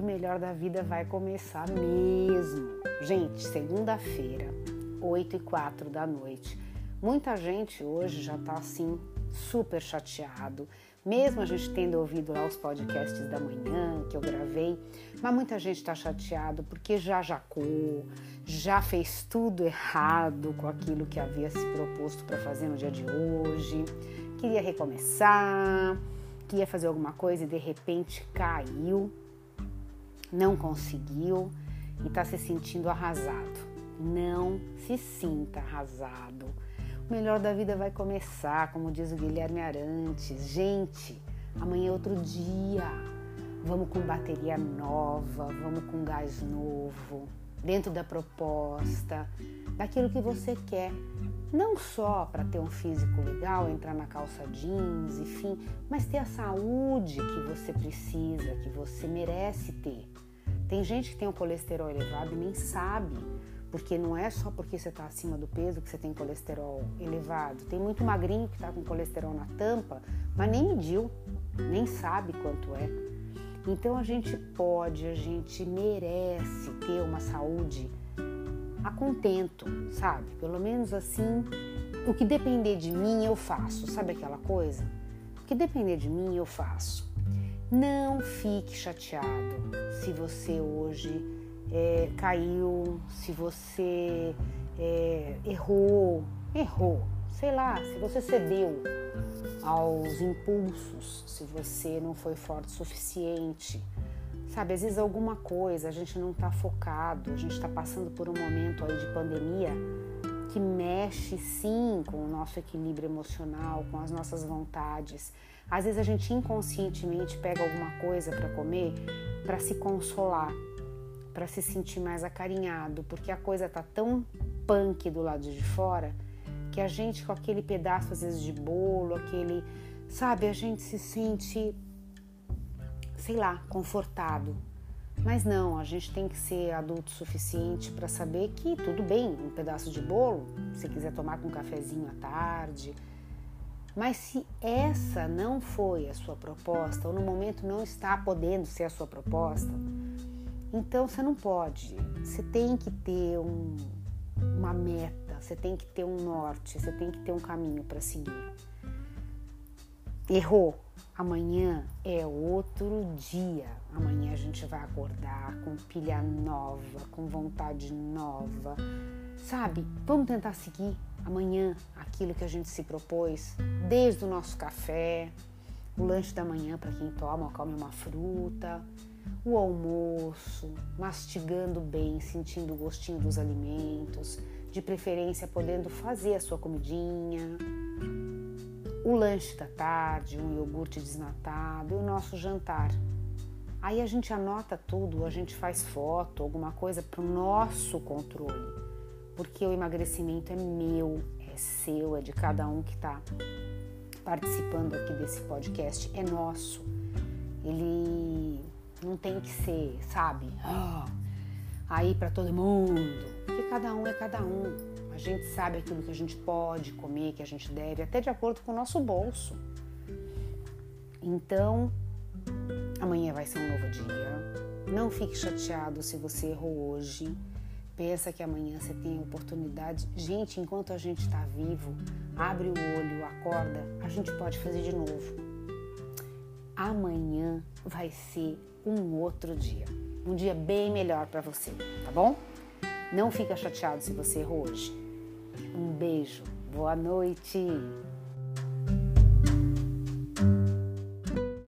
melhor da vida vai começar mesmo. Gente, segunda-feira, 8 e 4 da noite. Muita gente hoje já tá assim, super chateado, mesmo a gente tendo ouvido lá os podcasts da manhã que eu gravei, mas muita gente está chateado porque já jacou, já fez tudo errado com aquilo que havia se proposto para fazer no dia de hoje, queria recomeçar, queria fazer alguma coisa e de repente caiu, não conseguiu e está se sentindo arrasado. Não se sinta arrasado o melhor da vida vai começar, como diz o Guilherme Arantes. Gente, amanhã é outro dia. Vamos com bateria nova, vamos com gás novo, dentro da proposta, daquilo que você quer. Não só para ter um físico legal, entrar na calça jeans, enfim, mas ter a saúde que você precisa, que você merece ter. Tem gente que tem o colesterol elevado e nem sabe porque não é só porque você está acima do peso que você tem colesterol elevado. Tem muito magrinho que está com colesterol na tampa, mas nem mediu, nem sabe quanto é. Então a gente pode, a gente merece ter uma saúde a contento, sabe? Pelo menos assim, o que depender de mim eu faço, sabe aquela coisa? O que depender de mim eu faço. Não fique chateado se você hoje é, caiu, se você é, errou, errou, sei lá, se você cedeu aos impulsos, se você não foi forte o suficiente. Sabe, às vezes alguma coisa, a gente não está focado, a gente está passando por um momento aí de pandemia que mexe sim com o nosso equilíbrio emocional, com as nossas vontades. Às vezes a gente inconscientemente pega alguma coisa para comer para se consolar, para se sentir mais acarinhado, porque a coisa tá tão punk do lado de fora que a gente com aquele pedaço às vezes de bolo, aquele, sabe, a gente se sente sei lá, confortado. Mas não, a gente tem que ser adulto suficiente para saber que tudo bem, um pedaço de bolo, se quiser tomar com um cafezinho à tarde. Mas se essa não foi a sua proposta, ou no momento não está podendo ser a sua proposta, então você não pode, você tem que ter um, uma meta, você tem que ter um norte, você tem que ter um caminho para seguir. Errou, amanhã é outro dia. Amanhã a gente vai acordar com pilha nova, com vontade nova. Sabe? Vamos tentar seguir amanhã aquilo que a gente se propôs, desde o nosso café, o lanche da manhã para quem toma, come uma fruta o almoço, mastigando bem, sentindo o gostinho dos alimentos, de preferência podendo fazer a sua comidinha, o lanche da tarde, um iogurte desnatado e o nosso jantar. Aí a gente anota tudo, a gente faz foto, alguma coisa para o nosso controle, porque o emagrecimento é meu, é seu, é de cada um que está participando aqui desse podcast, é nosso. Ele não tem que ser, sabe? Oh, aí para todo mundo. Porque cada um é cada um. A gente sabe aquilo que a gente pode comer, que a gente deve, até de acordo com o nosso bolso. Então, amanhã vai ser um novo dia. Não fique chateado se você errou hoje. Pensa que amanhã você tem a oportunidade. Gente, enquanto a gente está vivo, abre o olho, acorda, a gente pode fazer de novo. Amanhã vai ser um outro dia. Um dia bem melhor para você, tá bom? Não fica chateado se você errou hoje. Um beijo, boa noite.